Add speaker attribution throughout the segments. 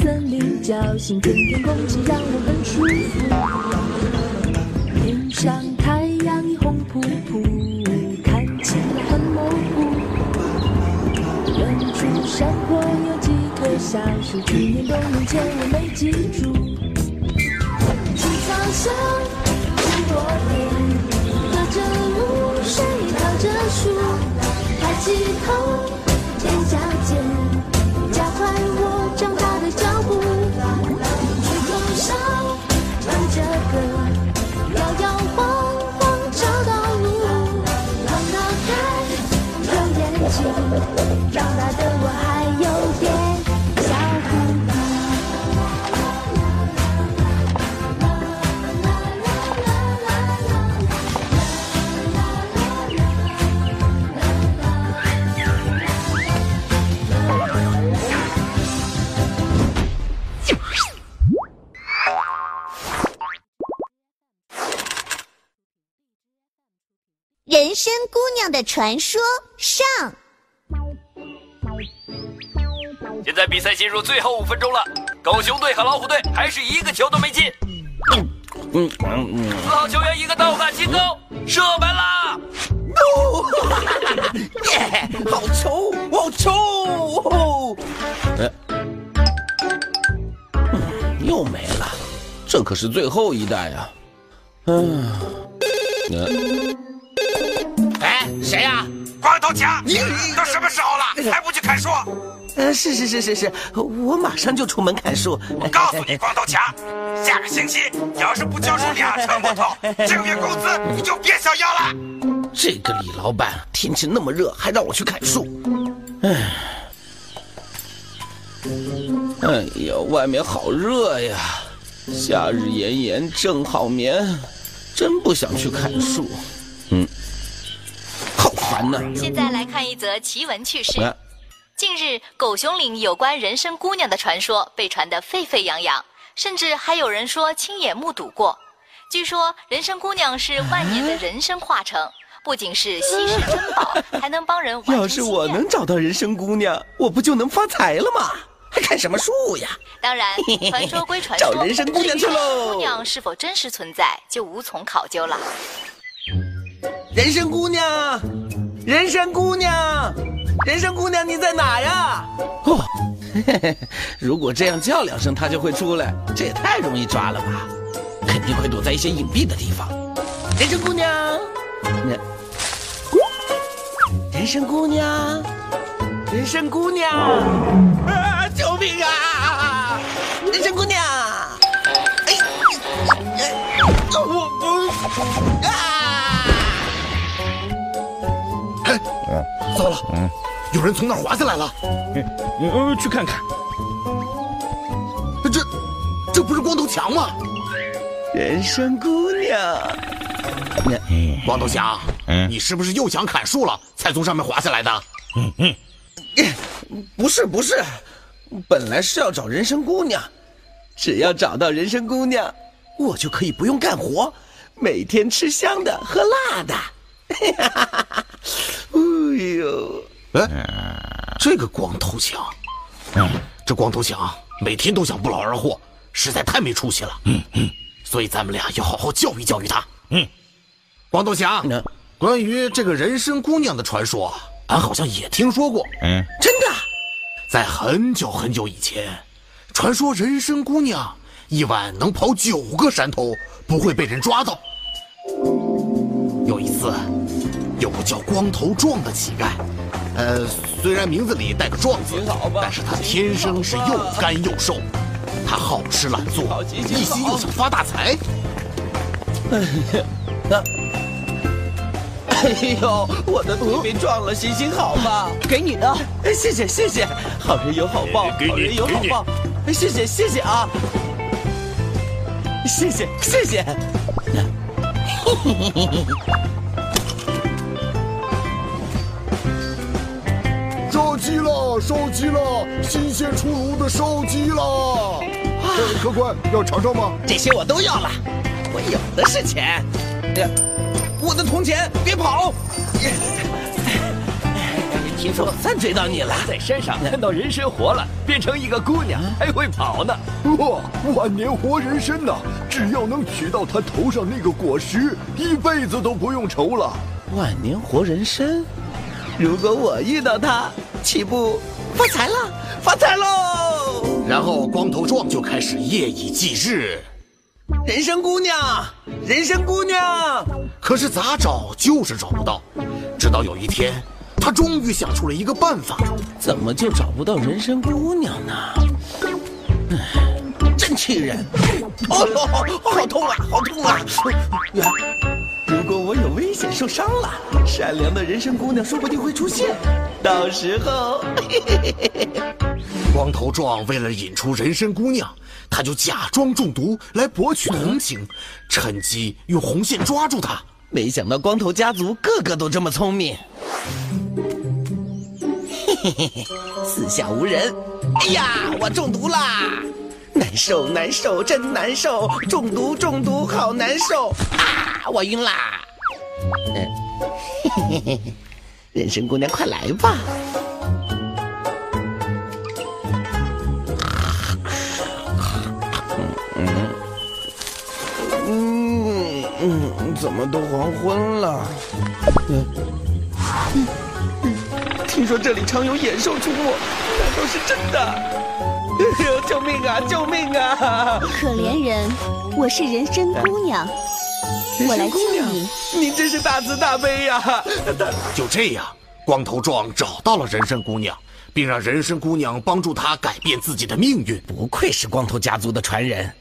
Speaker 1: 森林叫醒，春天空气让我很舒服。天上太阳已红扑扑，看起来很模糊。远处山坡有几棵小树，去年冬眠前我没记住。青草香，红落叶。喝着露水，靠着树，抬起头，
Speaker 2: 姑娘的传说上，
Speaker 3: 现在比赛进入最后五分钟了，狗熊队和老虎队还是一个球都没进。
Speaker 4: 嗯嗯嗯，
Speaker 3: 四号球员一个倒挂金钩，射门啦！
Speaker 4: 耶，好球，好球！哎，嗯又没了，这可是最后一代呀！嗯，呃
Speaker 5: 哎，谁呀、光头强，都什么时候了，还不去砍树？
Speaker 4: 呃，是是是是是，我马上就出门砍树。
Speaker 5: 我告诉你，光头强，下个星期要是不交出两成木头，这个 月工资你就别想要了。
Speaker 4: 这个李老板，天气那么热，还让我去砍树。唉，哎呀，外面好热呀，夏日炎炎正好眠，真不想去砍树。嗯，好
Speaker 6: 现在来看一则奇闻趣事。
Speaker 4: 啊
Speaker 6: 近日，狗熊岭有关人参姑娘的传说被传得沸沸扬扬，甚至还有人说亲眼目睹过。据说人参姑娘是万年的人参化成，不仅是稀世珍宝，还能帮人完成
Speaker 4: 要是我能找到人参姑娘，我不就能发财了吗？还看什么树呀？
Speaker 6: 当然，传说归传说，
Speaker 4: 找人参姑娘去喽
Speaker 6: 姑娘是否真实存在，就无从考究了。
Speaker 4: 人参姑娘，人参姑娘，人参姑娘，你在哪呀？哦，嘿嘿，如果这样叫两声，它就会出来，这也太容易抓了吧？肯定会躲在一些隐蔽的地方。人参姑娘，人人参姑娘，人参姑娘，啊！救命啊！人参姑娘，哎，哎我不啊！
Speaker 5: 糟了，有人从那儿滑下来了。
Speaker 7: 嗯，去看看。
Speaker 5: 这，这不是光头强吗？
Speaker 4: 人参姑娘，
Speaker 5: 光头强，
Speaker 7: 嗯
Speaker 5: 你是不是又想砍树了，才从上面滑下来的？
Speaker 4: 不是不是，本来是要找人参姑娘，只要找到人参姑娘，我就可以不用干活，每天吃香的喝辣的。哎呦，
Speaker 5: 哎，这个光头强，这光头强每天都想不劳而获，实在太没出息了。嗯嗯，所以咱们俩要好好教育教育他。嗯，光头强，
Speaker 4: 那
Speaker 5: 关于这个人参姑娘的传说，俺好像也听说过。
Speaker 7: 嗯，
Speaker 4: 真的？
Speaker 5: 在很久很久以前，传说人参姑娘一晚能跑九个山头，不会被人抓到。有一次，有个叫光头壮的乞丐，呃，虽然名字里带个“壮”字，但是他天生是又干又瘦，他好吃懒做，一心又想发大财。
Speaker 4: 哎呀，啊，哎呦，我的腿被撞了，行行好吧？
Speaker 8: 给你的，
Speaker 4: 哎，谢谢谢谢，好人有好报，
Speaker 7: 给你
Speaker 4: 好人有好报，哎谢谢谢谢啊，谢谢谢谢。
Speaker 9: 烧鸡了，烧鸡了，新鲜出炉的烧鸡了！哎，客官要尝尝吗？
Speaker 4: 这些我都要了，我有的是钱。呀我的铜钱，别跑！听说三追到你了，
Speaker 3: 在山上看到人参活了，变成一个姑娘，还会跑呢。
Speaker 9: 哇，万年活人参呐！只要能取到他头上那个果实，一辈子都不用愁了。
Speaker 4: 万年活人参，如果我遇到他，岂不发财了？发财喽！
Speaker 5: 然后光头壮就开始夜以继日，
Speaker 4: 人参姑娘，人参姑娘，
Speaker 5: 可是咋找就是找不到。直到有一天，他终于想出了一个办法。
Speaker 4: 怎么就找不到人参姑娘呢？唉，真气人！哦呦，好痛啊，好痛啊！如果我有危险受伤了，善良的人参姑娘说不定会出现。到时候，
Speaker 5: 光头壮为了引出人参姑娘，他就假装中毒来博取同情，趁机用红线抓住她。
Speaker 4: 没想到光头家族个个都这么聪明。嘿嘿嘿嘿，四下无人。哎呀，我中毒啦！难受难受，真难受！中毒中毒，好难受啊！我晕啦！嗯，嘿嘿嘿嘿，人参姑娘快来吧！嗯嗯，怎么都黄昏了？嗯嗯嗯，听说这里常有野兽出没，难道是真的？哎呦，救命啊！救命啊！
Speaker 1: 可怜人，我是人参姑娘，我来救你。
Speaker 4: 您真是大慈大悲呀！
Speaker 5: 就这样，光头壮找到了人参姑娘，并让人参姑娘帮助他改变自己的命运。
Speaker 4: 不愧是光头家族的传人，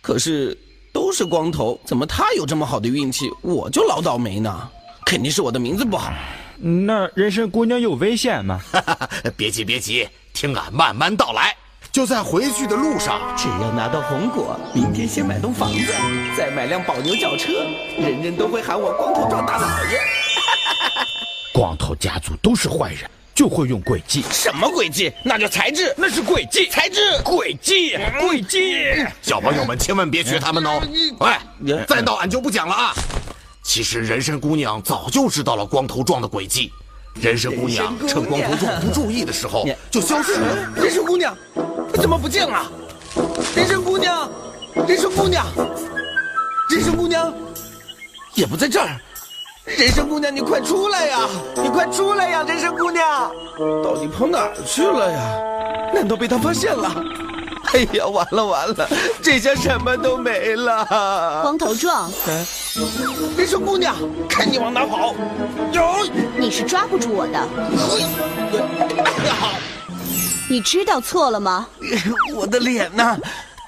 Speaker 4: 可是都是光头，怎么他有这么好的运气，我就老倒霉呢？肯定是我的名字不好。
Speaker 7: 那人参姑娘有危险吗？
Speaker 5: 别急别急，听俺慢慢道来。就在回去的路上，
Speaker 4: 只要拿到红果，明天先买栋房子，再买辆宝牛轿车，人人都会喊我光头壮大老爷。
Speaker 7: 光头家族都是坏人，就会用诡计。
Speaker 4: 什么诡计？那叫才智，
Speaker 7: 那是诡计，
Speaker 4: 才智，
Speaker 7: 诡计，诡计。
Speaker 5: 小朋友们千万别学他们哦。喂，再闹俺就不讲了啊。其实人参姑娘早就知道了光头壮的诡计，人参姑娘趁光头壮不注意的时候就消失了。
Speaker 4: 人参姑娘怎么不见了？人参姑娘，人参姑娘，人参姑娘也不在这儿。人参姑娘，你快出来呀！你快出来呀！人参姑娘，到底跑哪儿去了呀？难道被他发现了？哎呀，完了完了，这下什么都没了。
Speaker 1: 光头壮，
Speaker 4: 嗯，人参姑娘，看你往哪跑！有，
Speaker 1: 你是抓不住我的。
Speaker 4: 哎呀，
Speaker 1: 你知道错了吗？
Speaker 4: 我的脸呢，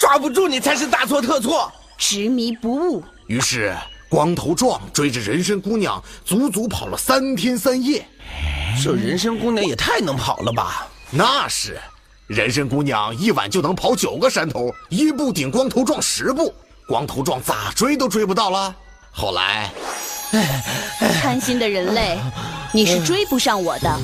Speaker 4: 抓不住你才是大错特错。
Speaker 1: 执迷不悟。
Speaker 5: 于是，光头壮追着人参姑娘，足足跑了三天三夜。
Speaker 4: 这人参姑娘也太能跑了吧？
Speaker 5: 那是，人参姑娘一晚就能跑九个山头，一步顶光头壮十步，光头壮咋追都追不到了。后来，
Speaker 1: 贪心的人类，你是追不上我的。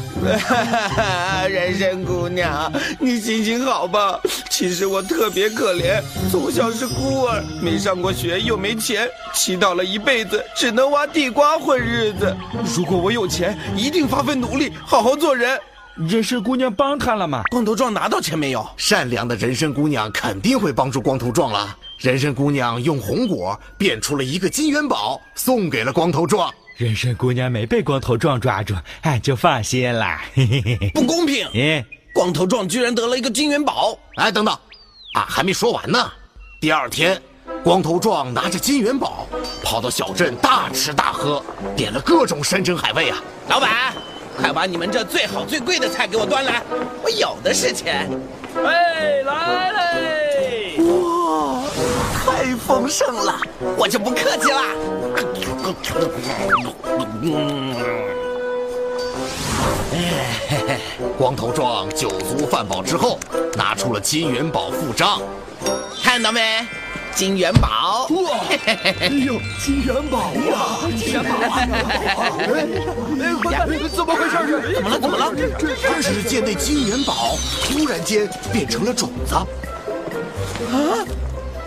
Speaker 4: 人参姑娘，你行行好吧？其实我特别可怜，从小是孤儿，没上过学，又没钱，祈祷了一辈子，只能挖地瓜混日子。如果我有钱，一定发奋努力，好好做人。
Speaker 7: 人参姑娘帮他了吗？
Speaker 4: 光头壮拿到钱没有？
Speaker 5: 善良的人参姑娘肯定会帮助光头壮了。人参姑娘用红果变出了一个金元宝，送给了光头壮。
Speaker 7: 人参姑娘没被光头壮抓住，俺就放心了。嘿嘿嘿，
Speaker 4: 不公平！
Speaker 7: 哎，
Speaker 4: 光头壮居然得了一个金元宝！
Speaker 5: 哎，等等，啊，还没说完呢。第二天，光头壮拿着金元宝跑到小镇大吃大喝，点了各种山珍海味啊。
Speaker 4: 老板，快把你们这最好最贵的菜给我端来，我有的是钱。
Speaker 3: 哎，来嘞！
Speaker 4: 哇，太丰盛了，我就不客气啦。
Speaker 5: 光头壮酒足饭饱之后，拿出了金元宝付账。
Speaker 4: 看到没？金元宝！
Speaker 9: 哇！哎呦，金元宝呀！金元宝啊！
Speaker 4: 哎，快看，怎么回事？怎么了？怎么了？
Speaker 5: 只见那金元宝突然间变成了种子。
Speaker 4: 啊？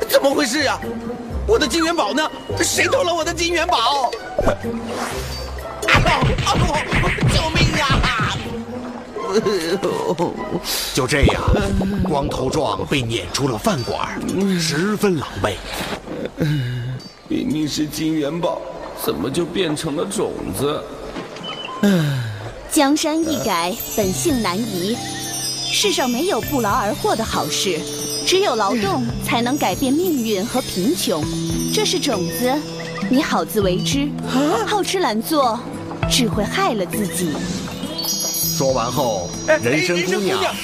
Speaker 4: 怎么回事呀？我的金元宝呢？谁偷了我的金元宝？啊救命啊！
Speaker 5: 就这样，光头壮被撵出了饭馆，十分狼狈。
Speaker 4: 明明是金元宝，怎么就变成了种子？
Speaker 8: 江山易改，本性难移。世上没有不劳而获的好事，只有劳动才能改变命运和贫穷。这是种子，你好自为之。好吃懒做，只会害了自己。
Speaker 5: 说完后，人参姑娘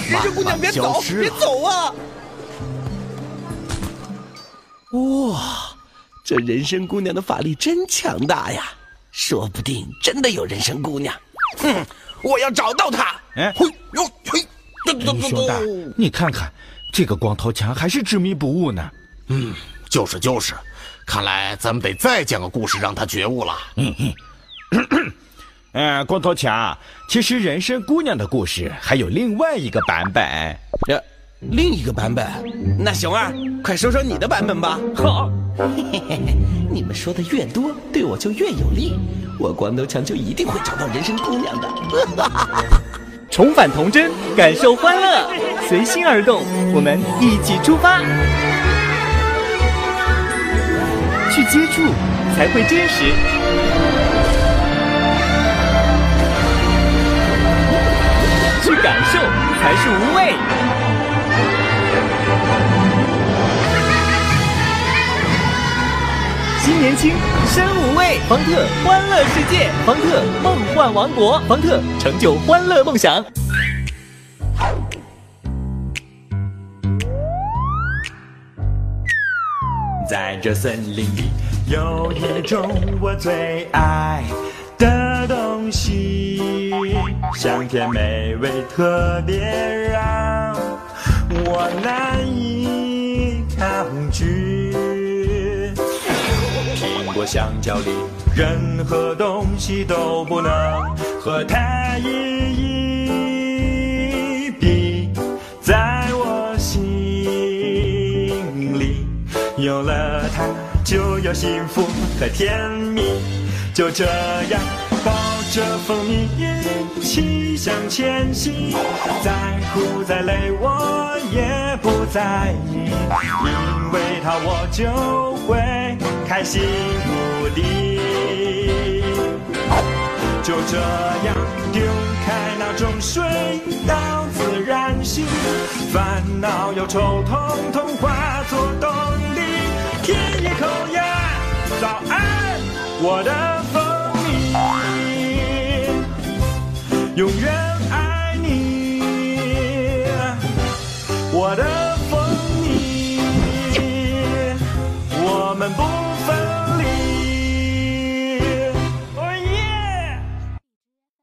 Speaker 5: 慢慢消失了。
Speaker 4: 别走啊！哇，这人参姑娘的法力真强大呀！说不定真的有人参姑娘。嗯，我要找到她。
Speaker 7: 哎，嘿，哟，嘿，兄弟，你看看这个光头强还是执迷不悟呢。
Speaker 5: 嗯，就是就是，看来咱们得再讲个故事让他觉悟了。嗯
Speaker 7: 嗯。嗯，光头强，其实人参姑娘的故事还有另外一个版本。
Speaker 4: 呃，另一个版本？那熊二，快说说你的版本吧。
Speaker 7: 好，
Speaker 4: 你们说的越多，对我就越有利。我光头强就一定会找到人参姑娘的。
Speaker 10: 重返童真，感受欢乐，随心而动，我们一起出发，去接触才会真实。感受才是无畏。新年轻，身无畏。方特欢乐世界，方特梦幻王国，方特成就欢乐梦想。
Speaker 11: 在这森林里，有一种我最爱甜美味，特别让我难以抗拒。苹果、香蕉里，任何东西都不能和它一一比。在我心里，有了它，就有幸福和甜蜜。就这样。抱着蜂蜜一起向前行，再苦再累我也不在意，因为它我就会开心无敌。就这样丢开那种水到自然醒，烦恼忧愁统统化作动力。舔一口呀，早安，我的。永远。